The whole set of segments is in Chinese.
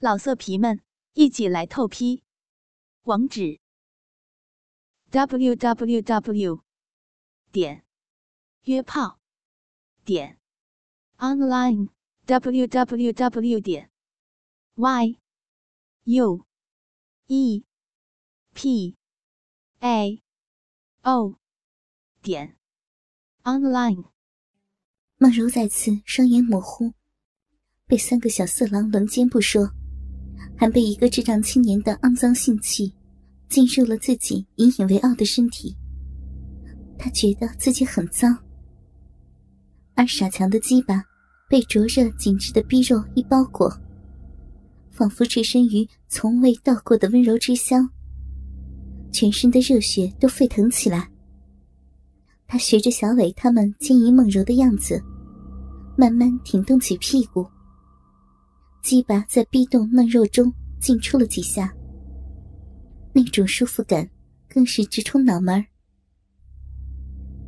老色皮们，一起来透批！网址：w w w 点约炮点 online w w w 点 y u e p a o 点 online。梦柔再次双眼模糊，被三个小色狼轮奸不说。还被一个智障青年的肮脏性器进入了自己引以为傲的身体，他觉得自己很脏。而傻强的鸡巴被灼热紧致的逼肉一包裹，仿佛置身于从未到过的温柔之乡，全身的热血都沸腾起来。他学着小伟他们坚毅梦柔的样子，慢慢挺动起屁股。鸡巴在逼动嫩肉中进出了几下，那种舒服感更是直冲脑门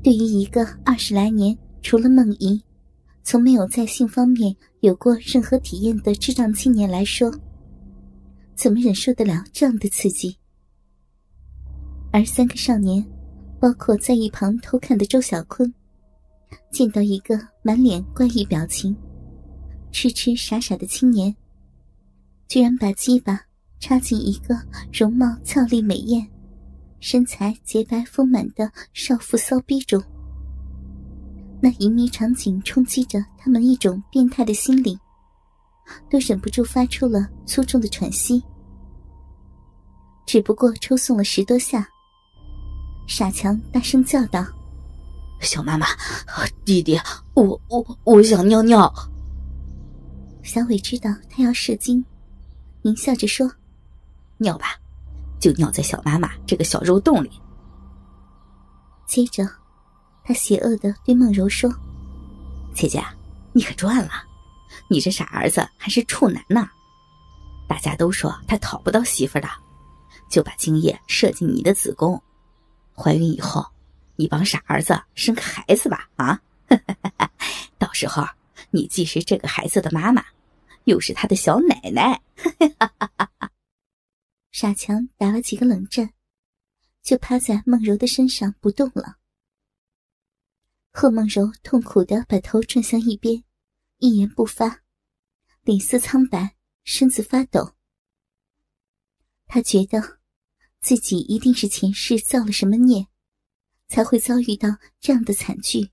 对于一个二十来年除了梦遗，从没有在性方面有过任何体验的智障青年来说，怎么忍受得了这样的刺激？而三个少年，包括在一旁偷看的周小坤，见到一个满脸怪异表情。痴痴傻傻的青年，居然把鸡巴插进一个容貌俏丽美艳、身材洁白丰满的少妇骚逼中。那淫靡场景冲击着他们一种变态的心灵，都忍不住发出了粗重的喘息。只不过抽送了十多下，傻强大声叫道：“小妈妈，弟弟，我我我想尿尿。”小伟知道他要射精，狞笑着说：“尿吧，就尿在小妈妈这个小肉洞里。”接着，他邪恶的对梦柔说：“姐姐，你可赚了，你这傻儿子还是处男呢。大家都说他讨不到媳妇的，就把精液射进你的子宫，怀孕以后，你帮傻儿子生个孩子吧啊！到时候。”你既是这个孩子的妈妈，又是他的小奶奶。傻强打了几个冷战，就趴在梦柔的身上不动了。贺梦柔痛苦的把头转向一边，一言不发，脸色苍白，身子发抖。他觉得自己一定是前世造了什么孽，才会遭遇到这样的惨剧。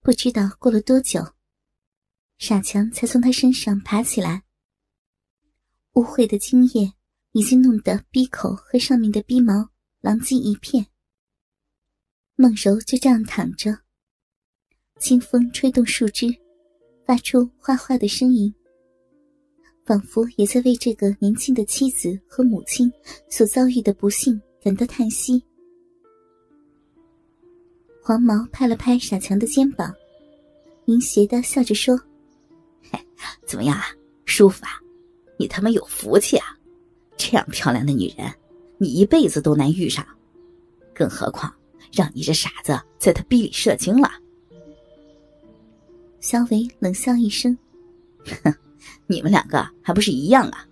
不知道过了多久，傻强才从他身上爬起来。污秽的精液已经弄得鼻口和上面的鼻毛狼藉一片。孟柔就这样躺着，清风吹动树枝，发出哗哗的声音，仿佛也在为这个年轻的妻子和母亲所遭遇的不幸感到叹息。黄毛拍了拍傻强的肩膀，淫邪的笑着说：“，怎么样啊？舒服啊？你他妈有福气啊！这样漂亮的女人，你一辈子都难遇上，更何况让你这傻子在他逼里射精了。”肖伟冷笑一声：“哼，你们两个还不是一样啊？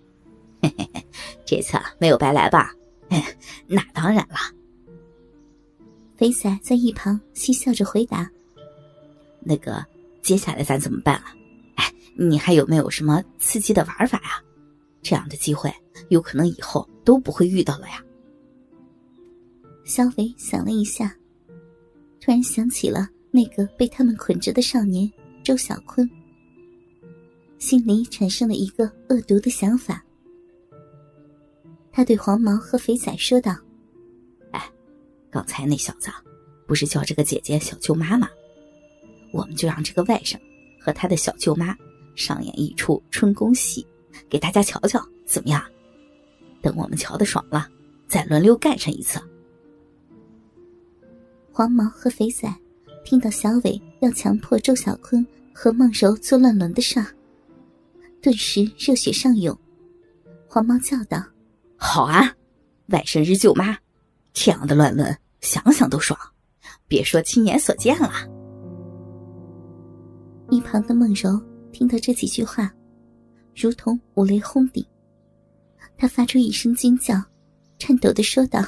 嘿嘿嘿，这次没有白来吧？那当然了。”肥仔在一旁嬉笑着回答：“那个，接下来咱怎么办啊？你还有没有什么刺激的玩法呀？这样的机会有可能以后都不会遇到了呀。”小伟想了一下，突然想起了那个被他们捆着的少年周小坤，心里产生了一个恶毒的想法。他对黄毛和肥仔说道。哎刚才那小子不是叫这个姐姐小舅妈吗？我们就让这个外甥和他的小舅妈上演一出春宫戏，给大家瞧瞧，怎么样？等我们瞧得爽了，再轮流干上一次。黄毛和肥仔听到小伟要强迫周小坤和孟柔做乱伦的事，顿时热血上涌。黄毛叫道：“好啊，外甥日舅妈！”这样的乱伦，想想都爽，别说亲眼所见了。一旁的孟柔听到这几句话，如同五雷轰顶。他发出一声惊叫，颤抖的说道：“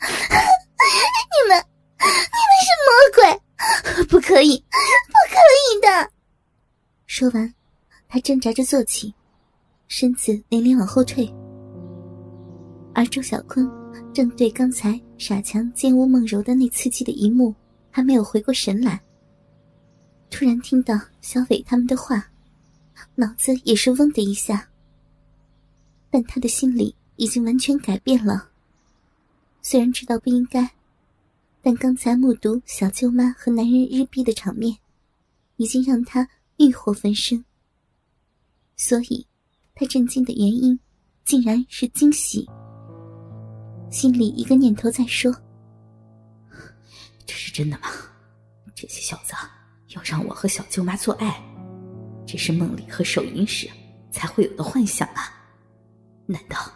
你们，你们是魔鬼，不可以，不可以的！”说完，他挣扎着坐起，身子连连往后退。而周小坤正对刚才傻强奸污梦柔的那刺激的一幕还没有回过神来，突然听到小伟他们的话，脑子也是嗡的一下。但他的心里已经完全改变了。虽然知道不应该，但刚才目睹小舅妈和男人日逼的场面，已经让他欲火焚身。所以，他震惊的原因，竟然是惊喜。心里一个念头在说：“这是真的吗？这些小子要让我和小舅妈做爱，这是梦里和手淫时才会有的幻想啊！难道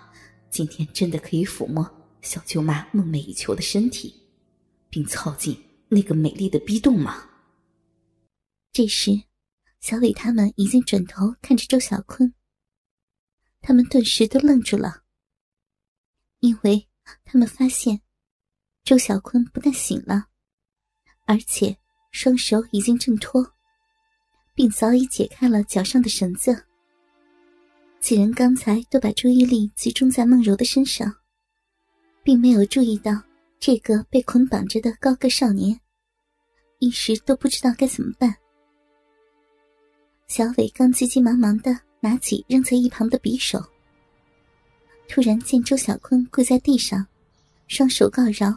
今天真的可以抚摸小舅妈梦寐以求的身体，并操进那个美丽的逼洞吗？”这时，小伟他们已经转头看着周小坤，他们顿时都愣住了，因为。他们发现，周小坤不但醒了，而且双手已经挣脱，并早已解开了脚上的绳子。几人刚才都把注意力集中在梦柔的身上，并没有注意到这个被捆绑着的高个少年，一时都不知道该怎么办。小伟刚急急忙忙的拿起扔在一旁的匕首。突然见周小坤跪在地上，双手告饶，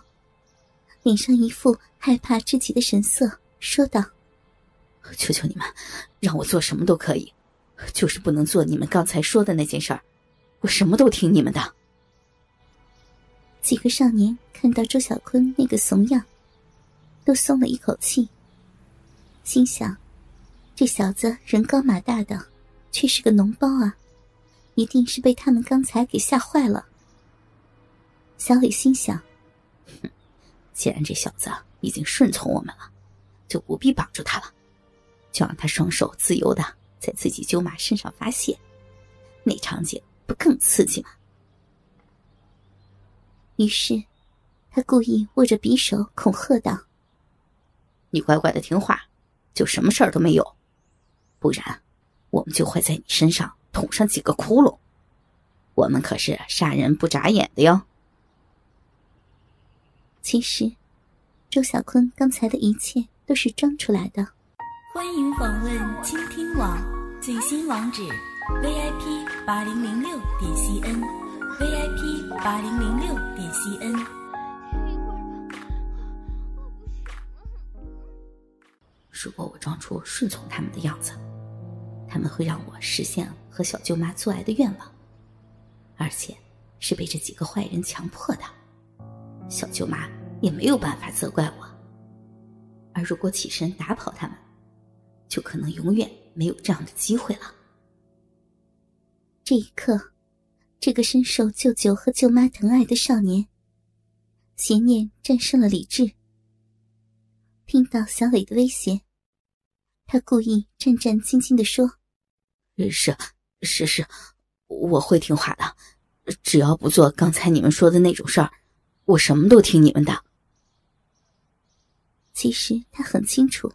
脸上一副害怕至极的神色，说道：“求求你们，让我做什么都可以，就是不能做你们刚才说的那件事儿，我什么都听你们的。”几个少年看到周小坤那个怂样，都松了一口气，心想：这小子人高马大的，却是个脓包啊！一定是被他们刚才给吓坏了。小伟心想：“哼，既然这小子已经顺从我们了，就不必绑住他了，就让他双手自由的在自己舅妈身上发泄，那场景不更刺激吗？”于是，他故意握着匕首恐吓道：“你乖乖的听话，就什么事儿都没有；不然，我们就会在你身上。”捅上几个窟窿，我们可是杀人不眨眼的哟。其实，周小坤刚才的一切都是装出来的。欢迎访问倾听网最新网址：vip 八零零六点 cn，vip 八零零六点 cn。如果我装出顺从他们的样子。他们会让我实现和小舅妈做爱的愿望，而且是被这几个坏人强迫的。小舅妈也没有办法责怪我。而如果起身打跑他们，就可能永远没有这样的机会了。这一刻，这个深受舅舅和舅妈疼爱的少年，邪念战胜了理智。听到小伟的威胁，他故意战战兢兢的说。是，是是，我会听话的，只要不做刚才你们说的那种事儿，我什么都听你们的。其实他很清楚，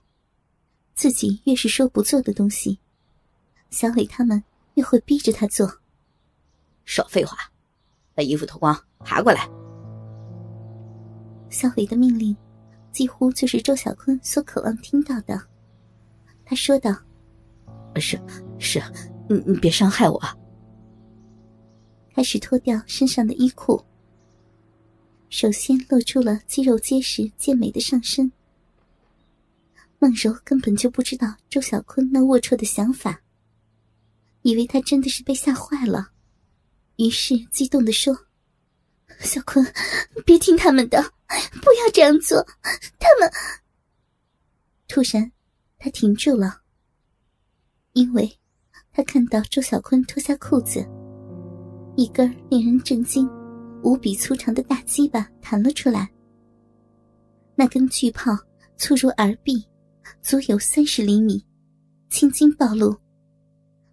自己越是说不做的东西，小伟他们越会逼着他做。少废话，把衣服脱光，爬过来。小伟的命令，几乎就是周小坤所渴望听到的。他说道。是是，你你别伤害我。开始脱掉身上的衣裤，首先露出了肌肉结实健美的上身。孟柔根本就不知道周小坤那龌龊的想法，以为他真的是被吓坏了，于是激动的说：“小坤，别听他们的，不要这样做，他们……”突然，他停住了。因为，他看到周小坤脱下裤子，一根令人震惊、无比粗长的大鸡巴弹了出来。那根巨炮粗如耳臂，足有三十厘米，青筋暴露，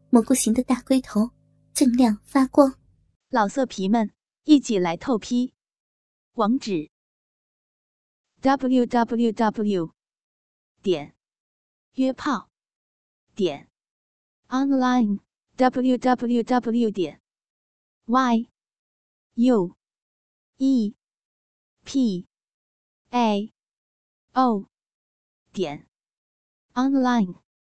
蘑菇形的大龟头锃亮发光。老色皮们，一起来透批！网址：w w w 点约炮点 online w w w 点 y u e p a o 点 online。